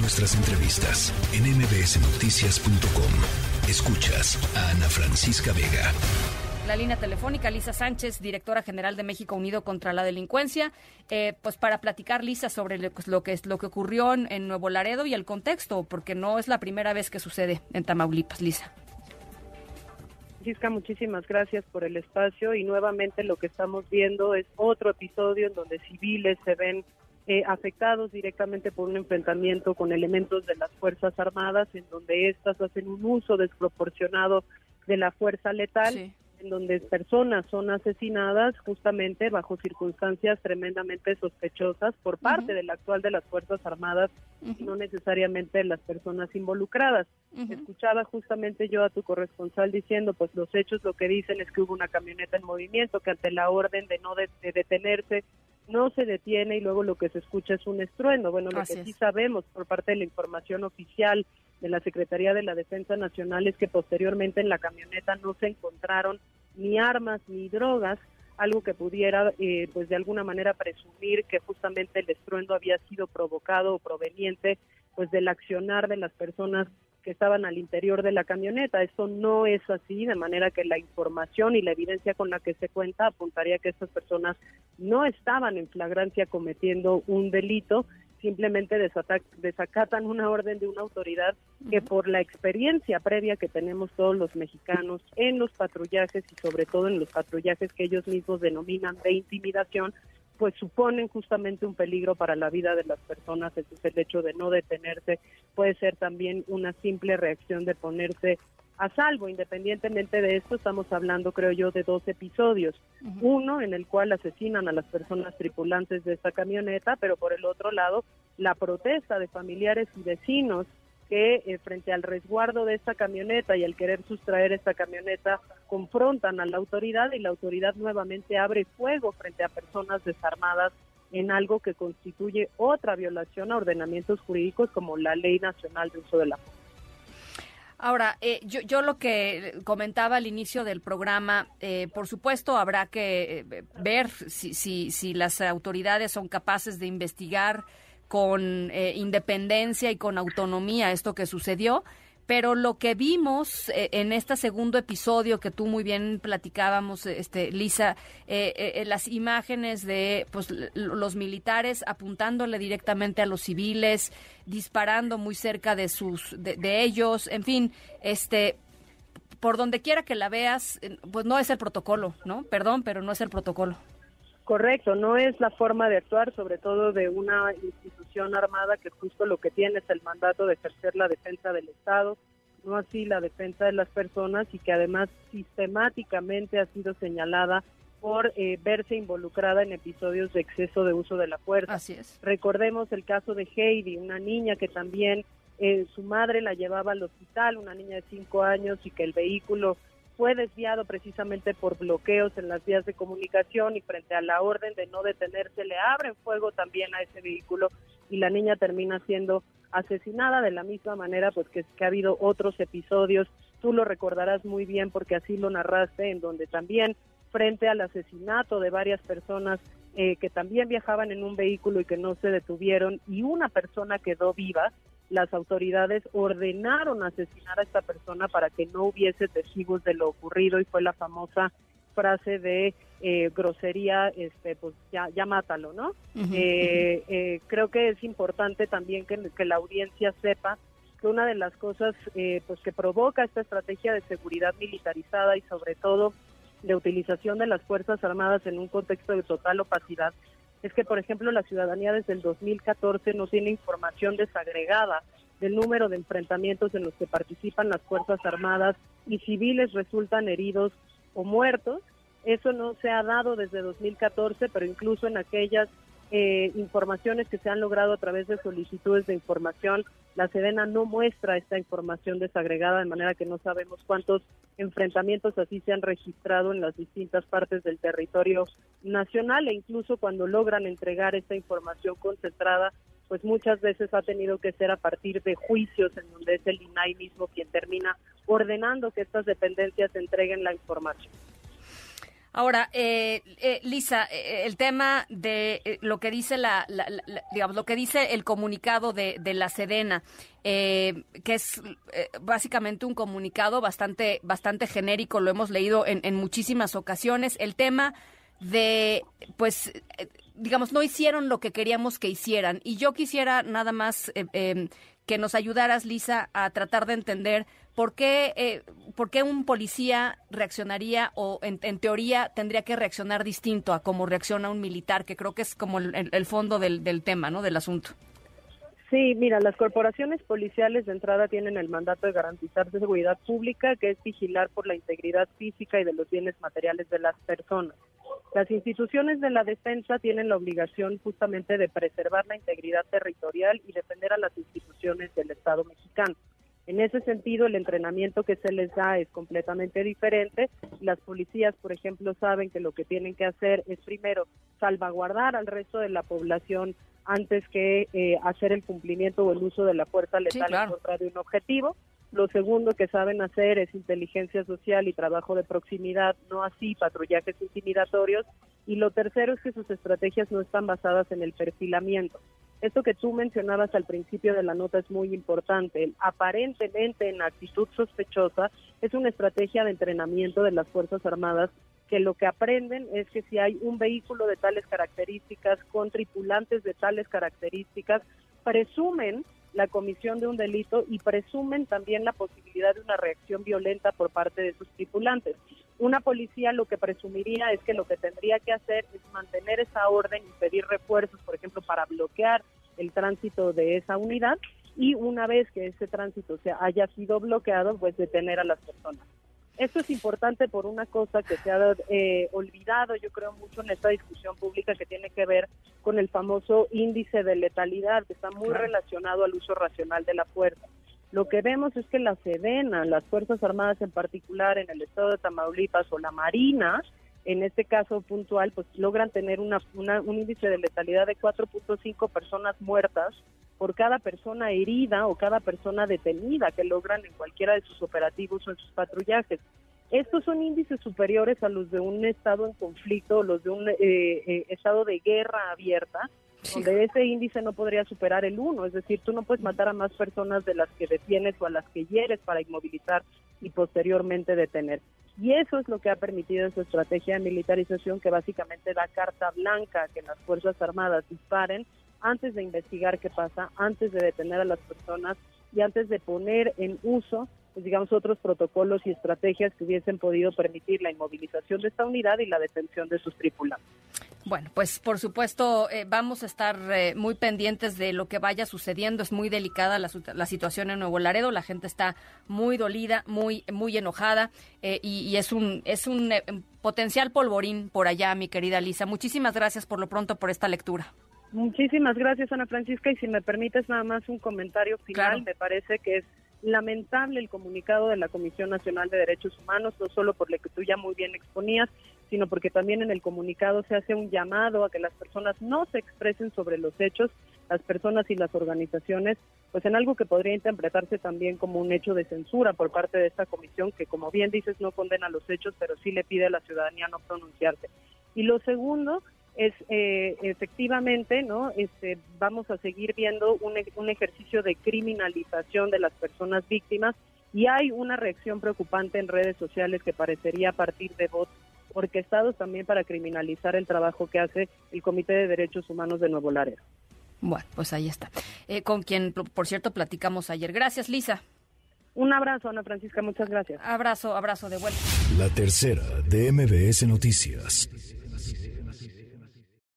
Nuestras entrevistas en mbsnoticias.com. Escuchas a Ana Francisca Vega. La línea telefónica, Lisa Sánchez, directora general de México Unido contra la Delincuencia, eh, pues para platicar, Lisa, sobre lo, pues, que, lo que ocurrió en Nuevo Laredo y el contexto, porque no es la primera vez que sucede en Tamaulipas, Lisa. Francisca, muchísimas gracias por el espacio y nuevamente lo que estamos viendo es otro episodio en donde civiles se ven eh, afectados directamente por un enfrentamiento con elementos de las Fuerzas Armadas, en donde éstas hacen un uso desproporcionado de la fuerza letal en donde personas son asesinadas justamente bajo circunstancias tremendamente sospechosas por parte del actual de las Fuerzas Armadas y no necesariamente las personas involucradas. Escuchaba justamente yo a tu corresponsal diciendo, pues los hechos lo que dicen es que hubo una camioneta en movimiento que ante la orden de no detenerse no se detiene y luego lo que se escucha es un estruendo. Bueno, lo que sí sabemos por parte de la información oficial de la Secretaría de la Defensa Nacional es que posteriormente en la camioneta no se encontraron ni armas ni drogas, algo que pudiera, eh, pues de alguna manera presumir que justamente el estruendo había sido provocado o proveniente, pues del accionar de las personas que estaban al interior de la camioneta. Eso no es así, de manera que la información y la evidencia con la que se cuenta apuntaría que estas personas no estaban en flagrancia cometiendo un delito simplemente desacatan una orden de una autoridad que por la experiencia previa que tenemos todos los mexicanos en los patrullajes y sobre todo en los patrullajes que ellos mismos denominan de intimidación, pues suponen justamente un peligro para la vida de las personas. Entonces el hecho de no detenerse puede ser también una simple reacción de ponerse a salvo. Independientemente de esto, estamos hablando, creo yo, de dos episodios. Uno en el cual asesinan a las personas tripulantes de esta camioneta, pero por el otro lado, la protesta de familiares y vecinos que eh, frente al resguardo de esta camioneta y al querer sustraer esta camioneta confrontan a la autoridad y la autoridad nuevamente abre fuego frente a personas desarmadas en algo que constituye otra violación a ordenamientos jurídicos como la Ley Nacional de Uso de la Fuerza. Ahora, eh, yo, yo, lo que comentaba al inicio del programa, eh, por supuesto habrá que eh, ver si, si, si, las autoridades son capaces de investigar con independencia y con autonomía esto que sucedió pero lo que vimos eh, en este segundo episodio que tú muy bien platicábamos, este, Lisa, eh, eh, las imágenes de pues, los militares apuntándole directamente a los civiles, disparando muy cerca de sus, de, ellos, en fin, este, por donde quiera que la veas, pues no es el protocolo, ¿no? Perdón, pero no es el protocolo. Correcto, no es la forma de actuar, sobre todo de una institución armada que justo lo que tiene es el mandato de ejercer la defensa del Estado, no así la defensa de las personas y que además sistemáticamente ha sido señalada por eh, verse involucrada en episodios de exceso de uso de la fuerza. Así es. Recordemos el caso de Heidi, una niña que también eh, su madre la llevaba al hospital, una niña de cinco años y que el vehículo fue desviado precisamente por bloqueos en las vías de comunicación y frente a la orden de no detenerse le abren fuego también a ese vehículo y la niña termina siendo asesinada. De la misma manera pues que, ha habido otros episodios, tú lo recordarás muy bien porque así lo narraste, en donde también frente al asesinato de varias personas eh, que también viajaban en un vehículo y que no se detuvieron y una persona quedó viva, las autoridades ordenaron asesinar a esta persona para que no hubiese testigos de lo ocurrido y fue la famosa frase de eh, grosería, este, pues ya, ya mátalo, ¿no? Eh, eh, creo que es importante también que, que, la audiencia sepa que una de las cosas pues que provoca esta estrategia de seguridad militarizada y sobre todo de utilización de las Fuerzas Armadas en un contexto de total opacidad es que, por ejemplo, la ciudadanía desde el 2014 no tiene información desagregada del número de enfrentamientos en los que participan las Fuerzas Armadas y civiles resultan heridos o muertos. Eso no se ha dado desde 2014, pero incluso en aquellas eh, informaciones que se han logrado a través de solicitudes de información, la Sedena no muestra esta información desagregada, de manera que no sabemos cuántos enfrentamientos así se han registrado en las distintas partes del territorio nacional e incluso cuando logran entregar esta información concentrada, pues muchas veces ha tenido que ser a partir de juicios en donde es el INAI mismo quien termina ordenando que estas dependencias entreguen la información. Ahora, eh, eh, Lisa, eh, el tema de lo que dice la, digamos, lo que dice el comunicado de, la Sedena, que es básicamente un comunicado bastante, bastante genérico, lo hemos leído en, en muchísimas ocasiones. El tema de, pues, digamos, no hicieron lo que queríamos que hicieran. Y yo quisiera nada más em, que nos ayudaras, Lisa, a tratar de entender por qué, eh, por qué un policía reaccionaría o en, teoría tendría que reaccionar distinto a cómo reacciona un militar, que creo que es como el, fondo del, del tema, ¿no? Del asunto. Sí, mira, las corporaciones policiales de entrada tienen el mandato de garantizar seguridad pública, que es vigilar por la integridad física y de los bienes materiales de las personas. Las instituciones de la defensa tienen la obligación justamente de preservar la integridad territorial y defender a las instituciones del Estado mexicano. En ese sentido, el entrenamiento que se les da es completamente diferente. Las policías, por ejemplo, saben que lo que tienen que hacer es primero salvaguardar al resto de la población antes que eh, hacer el cumplimiento o el uso de la fuerza letal en contra de un objetivo. Lo segundo que saben hacer es inteligencia social y trabajo de proximidad, no así patrullajes intimidatorios. Y lo tercero es que sus estrategias no están basadas en el perfilamiento. Esto que tú mencionabas al principio de la nota es muy importante. aparentemente en actitud sospechosa es una estrategia de entrenamiento de las Fuerzas Armadas que lo que aprenden es que si hay un vehículo de tales características con tripulantes de tales características, presumen la comisión de un delito y presumen también la posibilidad de una reacción violenta por parte de sus tripulantes. Una policía lo que presumiría es que lo que tendría que hacer es mantener esa orden y pedir refuerzos, por ejemplo, para bloquear el tránsito de esa unidad y una vez que ese tránsito se haya sido bloqueado, pues detener a las personas. Esto es importante por una cosa que se ha eh, olvidado, yo creo, mucho en esta discusión pública que tiene que ver con el famoso índice de letalidad, que está muy relacionado al uso racional de la fuerza. Lo que vemos es que la Sedena, las Fuerzas Armadas en particular en el estado de Tamaulipas o la Marina, en este caso puntual, pues logran tener una, un índice de letalidad de 4.5 personas muertas por cada persona herida o cada persona detenida que logran en cualquiera de sus operativos o en sus patrullajes. Estos son índices superiores a los de un estado en conflicto, los de un eh, eh, estado de guerra abierta, donde ese índice no podría superar el 1. Es decir, tú no puedes matar a más personas de las que detienes o a las que hieres para inmovilizar y posteriormente detener. Y eso es lo que ha permitido esa estrategia de militarización que básicamente da carta blanca que las Fuerzas Armadas disparen antes de investigar qué pasa, antes de detener a las personas y antes de poner en uso, pues, digamos, otros protocolos y estrategias que hubiesen podido permitir la inmovilización de esta unidad y la detención de sus tripulantes. Bueno, pues por supuesto eh, vamos a estar eh, muy pendientes de lo que vaya sucediendo. Es muy delicada la, situación en Nuevo Laredo. La gente está muy dolida, muy muy enojada eh, y, y, es un es un potencial polvorín por allá, mi querida Lisa. Muchísimas gracias por lo pronto por esta lectura. Muchísimas gracias, Ana Francisca. Y si me permites nada más un comentario final, me parece que es lamentable el comunicado de la Comisión Nacional de Derechos Humanos, no solo por lo que tú ya muy bien exponías, sino porque también en el comunicado se hace un llamado a que las personas no se expresen sobre los hechos, las personas y las organizaciones, pues en algo que podría interpretarse también como un hecho de censura por parte de esta comisión, que como bien dices no condena los hechos, pero sí le pide a la ciudadanía no pronunciarse. Y lo segundo es eh, efectivamente, ¿no? Este, vamos a seguir viendo un, un ejercicio de criminalización de las personas víctimas y hay una reacción preocupante en redes sociales que parecería a partir de bots orquestados también para criminalizar el trabajo que hace el Comité de Derechos Humanos de Nuevo Laredo. Bueno, pues ahí está. Eh, con quien, por cierto, platicamos ayer. Gracias, Lisa. Un abrazo, Ana Francisca, muchas gracias. Abrazo, abrazo de vuelta. La tercera de MBS Noticias.